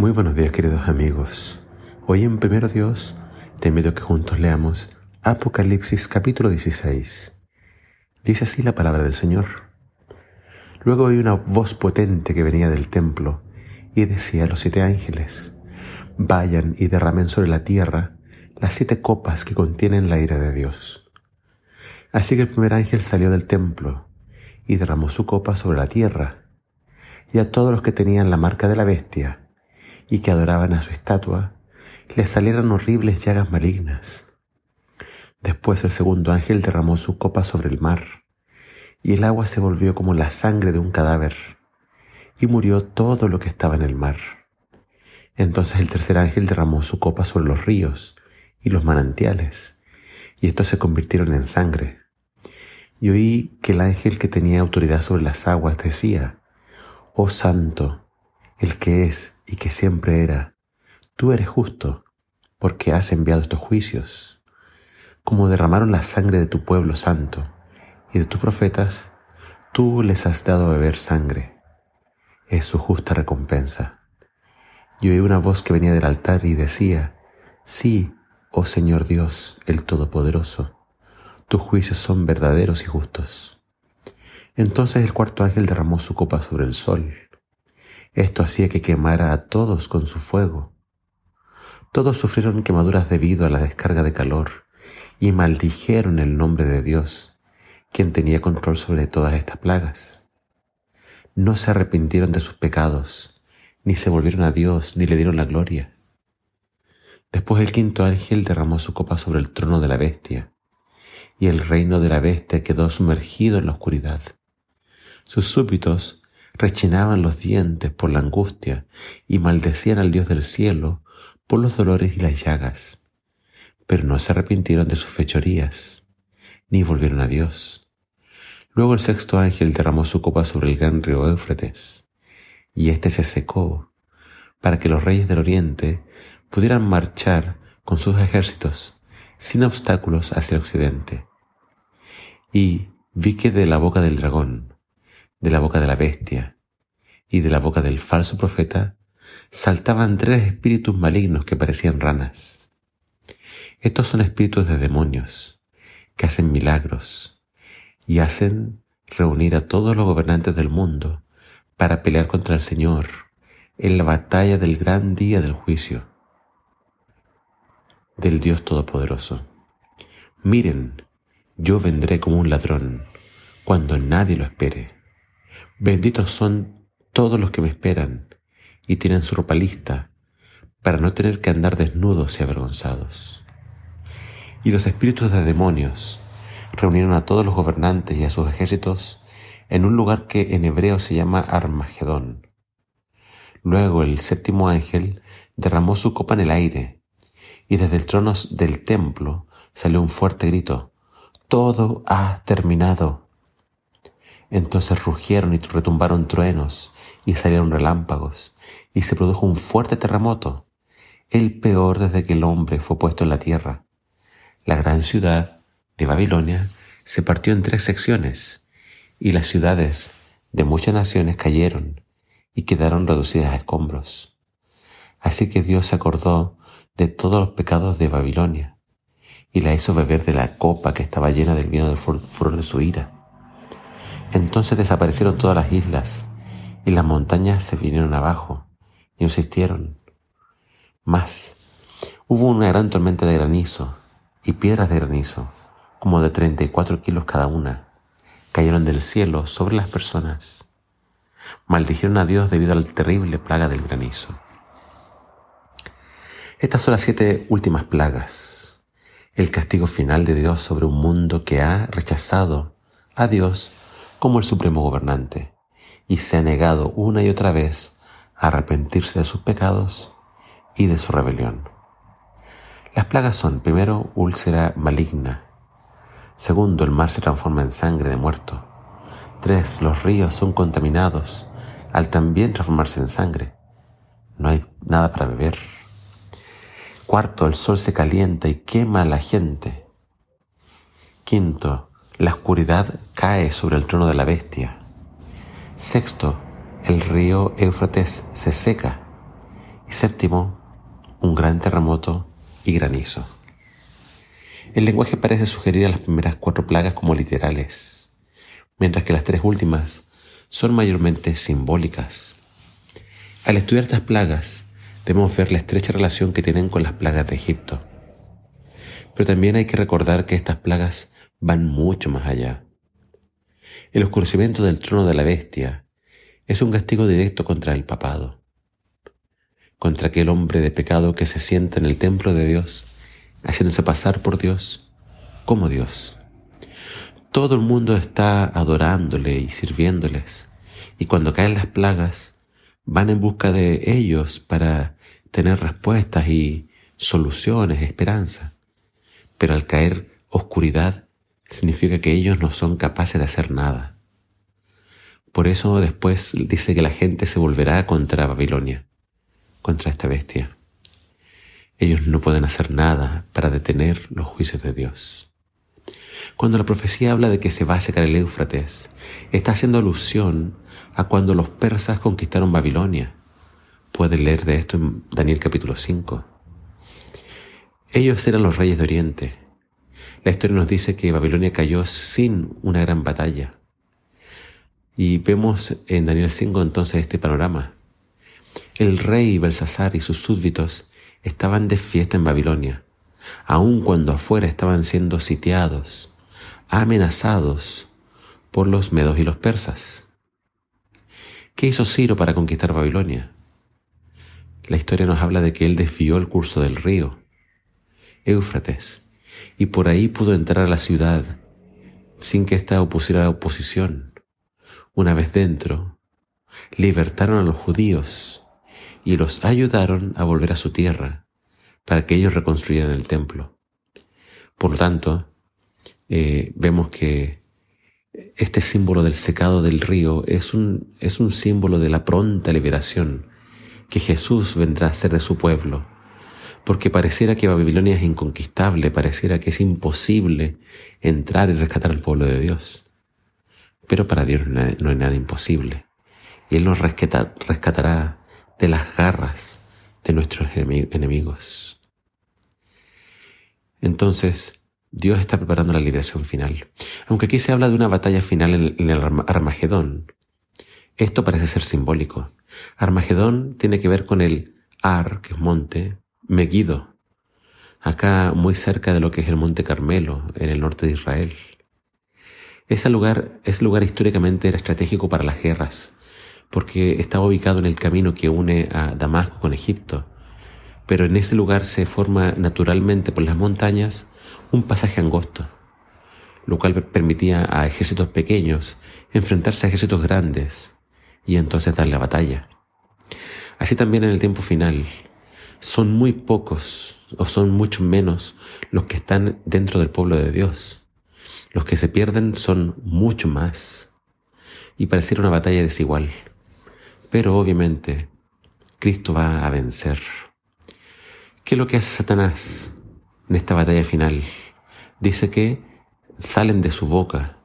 Muy buenos días queridos amigos. Hoy en Primero Dios te invito a que juntos leamos Apocalipsis capítulo 16. Dice así la palabra del Señor. Luego oí una voz potente que venía del templo y decía a los siete ángeles, vayan y derramen sobre la tierra las siete copas que contienen la ira de Dios. Así que el primer ángel salió del templo y derramó su copa sobre la tierra, y a todos los que tenían la marca de la bestia y que adoraban a su estatua, les salieron horribles llagas malignas. Después el segundo ángel derramó su copa sobre el mar, y el agua se volvió como la sangre de un cadáver, y murió todo lo que estaba en el mar. Entonces el tercer ángel derramó su copa sobre los ríos y los manantiales, y estos se convirtieron en sangre. Y oí que el ángel que tenía autoridad sobre las aguas decía, Oh Santo, el que es y que siempre era, tú eres justo, porque has enviado estos juicios. Como derramaron la sangre de tu pueblo santo y de tus profetas, tú les has dado a beber sangre. Es su justa recompensa. Y oí una voz que venía del altar y decía, Sí, oh Señor Dios, el Todopoderoso, tus juicios son verdaderos y justos. Entonces el cuarto ángel derramó su copa sobre el sol esto hacía que quemara a todos con su fuego. Todos sufrieron quemaduras debido a la descarga de calor y maldijeron el nombre de Dios, quien tenía control sobre todas estas plagas. No se arrepintieron de sus pecados, ni se volvieron a Dios, ni le dieron la gloria. Después el quinto ángel derramó su copa sobre el trono de la bestia, y el reino de la bestia quedó sumergido en la oscuridad. Sus súbditos rechinaban los dientes por la angustia y maldecían al Dios del cielo por los dolores y las llagas. Pero no se arrepintieron de sus fechorías, ni volvieron a Dios. Luego el sexto ángel derramó su copa sobre el gran río Éufrates, y éste se secó, para que los reyes del oriente pudieran marchar con sus ejércitos sin obstáculos hacia el occidente. Y vi que de la boca del dragón, de la boca de la bestia y de la boca del falso profeta saltaban tres espíritus malignos que parecían ranas. Estos son espíritus de demonios que hacen milagros y hacen reunir a todos los gobernantes del mundo para pelear contra el Señor en la batalla del gran día del juicio del Dios Todopoderoso. Miren, yo vendré como un ladrón cuando nadie lo espere. Benditos son todos los que me esperan y tienen su ropa lista para no tener que andar desnudos y avergonzados. Y los espíritus de demonios reunieron a todos los gobernantes y a sus ejércitos en un lugar que en hebreo se llama Armagedón. Luego el séptimo ángel derramó su copa en el aire, y desde el trono del templo salió un fuerte grito, Todo ha terminado. Entonces rugieron y retumbaron truenos y salieron relámpagos y se produjo un fuerte terremoto, el peor desde que el hombre fue puesto en la tierra. La gran ciudad de Babilonia se partió en tres secciones y las ciudades de muchas naciones cayeron y quedaron reducidas a escombros. Así que Dios se acordó de todos los pecados de Babilonia y la hizo beber de la copa que estaba llena del vino del furor de su ira entonces desaparecieron todas las islas y las montañas se vinieron abajo y no existieron. Más, hubo una gran tormenta de granizo y piedras de granizo, como de 34 kilos cada una, cayeron del cielo sobre las personas. Maldijeron a Dios debido a la terrible plaga del granizo. Estas son las siete últimas plagas, el castigo final de Dios sobre un mundo que ha rechazado a Dios como el supremo gobernante y se ha negado una y otra vez a arrepentirse de sus pecados y de su rebelión. Las plagas son, primero, úlcera maligna. Segundo, el mar se transforma en sangre de muerto. Tres, los ríos son contaminados al también transformarse en sangre. No hay nada para beber. Cuarto, el sol se calienta y quema a la gente. Quinto, la oscuridad cae sobre el trono de la bestia. Sexto, el río Éufrates se seca. Y séptimo, un gran terremoto y granizo. El lenguaje parece sugerir a las primeras cuatro plagas como literales, mientras que las tres últimas son mayormente simbólicas. Al estudiar estas plagas, debemos ver la estrecha relación que tienen con las plagas de Egipto. Pero también hay que recordar que estas plagas van mucho más allá. El oscurecimiento del trono de la bestia es un castigo directo contra el papado, contra aquel hombre de pecado que se sienta en el templo de Dios, haciéndose pasar por Dios como Dios. Todo el mundo está adorándole y sirviéndoles, y cuando caen las plagas, van en busca de ellos para tener respuestas y soluciones, esperanza. Pero al caer oscuridad, significa que ellos no son capaces de hacer nada. Por eso después dice que la gente se volverá contra Babilonia, contra esta bestia. Ellos no pueden hacer nada para detener los juicios de Dios. Cuando la profecía habla de que se va a secar el Éufrates, está haciendo alusión a cuando los persas conquistaron Babilonia. Pueden leer de esto en Daniel capítulo 5. Ellos eran los reyes de Oriente. La historia nos dice que Babilonia cayó sin una gran batalla. Y vemos en Daniel 5 entonces este panorama. El rey Belsasar y sus súbditos estaban de fiesta en Babilonia, aun cuando afuera estaban siendo sitiados, amenazados por los medos y los persas. ¿Qué hizo Ciro para conquistar Babilonia? La historia nos habla de que él desvió el curso del río, Éufrates, y por ahí pudo entrar a la ciudad sin que ésta opusiera la oposición una vez dentro, libertaron a los judíos y los ayudaron a volver a su tierra para que ellos reconstruyeran el templo. Por lo tanto, eh, vemos que este símbolo del secado del río es un, es un símbolo de la pronta liberación que Jesús vendrá a ser de su pueblo. Porque pareciera que Babilonia es inconquistable, pareciera que es imposible entrar y rescatar al pueblo de Dios. Pero para Dios no hay nada imposible. Y Él nos rescatará de las garras de nuestros enemigos. Entonces, Dios está preparando la liberación final. Aunque aquí se habla de una batalla final en el Armagedón, esto parece ser simbólico. Armagedón tiene que ver con el Ar, que es monte, Megiddo, acá muy cerca de lo que es el monte Carmelo, en el norte de Israel. Ese lugar, ese lugar históricamente era estratégico para las guerras, porque estaba ubicado en el camino que une a Damasco con Egipto. Pero en ese lugar se forma naturalmente por las montañas un pasaje angosto, lo cual permitía a ejércitos pequeños enfrentarse a ejércitos grandes y entonces dar la batalla. Así también en el tiempo final, son muy pocos o son mucho menos los que están dentro del pueblo de Dios. Los que se pierden son mucho más y pareciera una batalla desigual. Pero obviamente Cristo va a vencer. ¿Qué es lo que hace Satanás en esta batalla final? Dice que salen de su boca,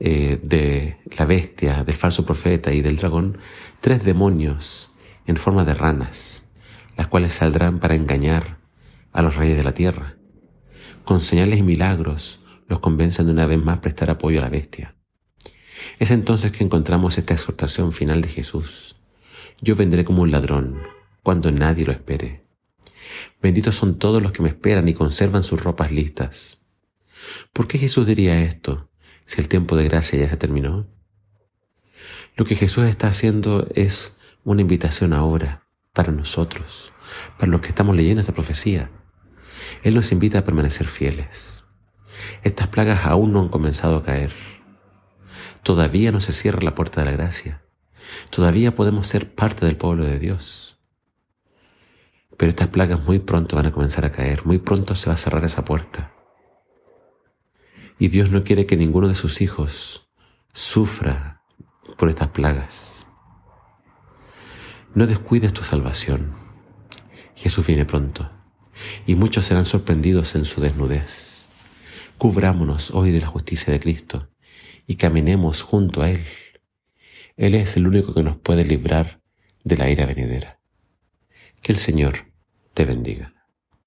eh, de la bestia, del falso profeta y del dragón, tres demonios en forma de ranas, las cuales saldrán para engañar a los reyes de la tierra, con señales y milagros los convencen de una vez más prestar apoyo a la bestia. Es entonces que encontramos esta exhortación final de Jesús. Yo vendré como un ladrón, cuando nadie lo espere. Benditos son todos los que me esperan y conservan sus ropas listas. ¿Por qué Jesús diría esto si el tiempo de gracia ya se terminó? Lo que Jesús está haciendo es una invitación ahora para nosotros, para los que estamos leyendo esta profecía. Él nos invita a permanecer fieles. Estas plagas aún no han comenzado a caer. Todavía no se cierra la puerta de la gracia. Todavía podemos ser parte del pueblo de Dios. Pero estas plagas muy pronto van a comenzar a caer, muy pronto se va a cerrar esa puerta. Y Dios no quiere que ninguno de sus hijos sufra por estas plagas. No descuides tu salvación. Jesús viene pronto y muchos serán sorprendidos en su desnudez. Cubrámonos hoy de la justicia de Cristo y caminemos junto a Él. Él es el único que nos puede librar de la ira venidera. Que el Señor te bendiga.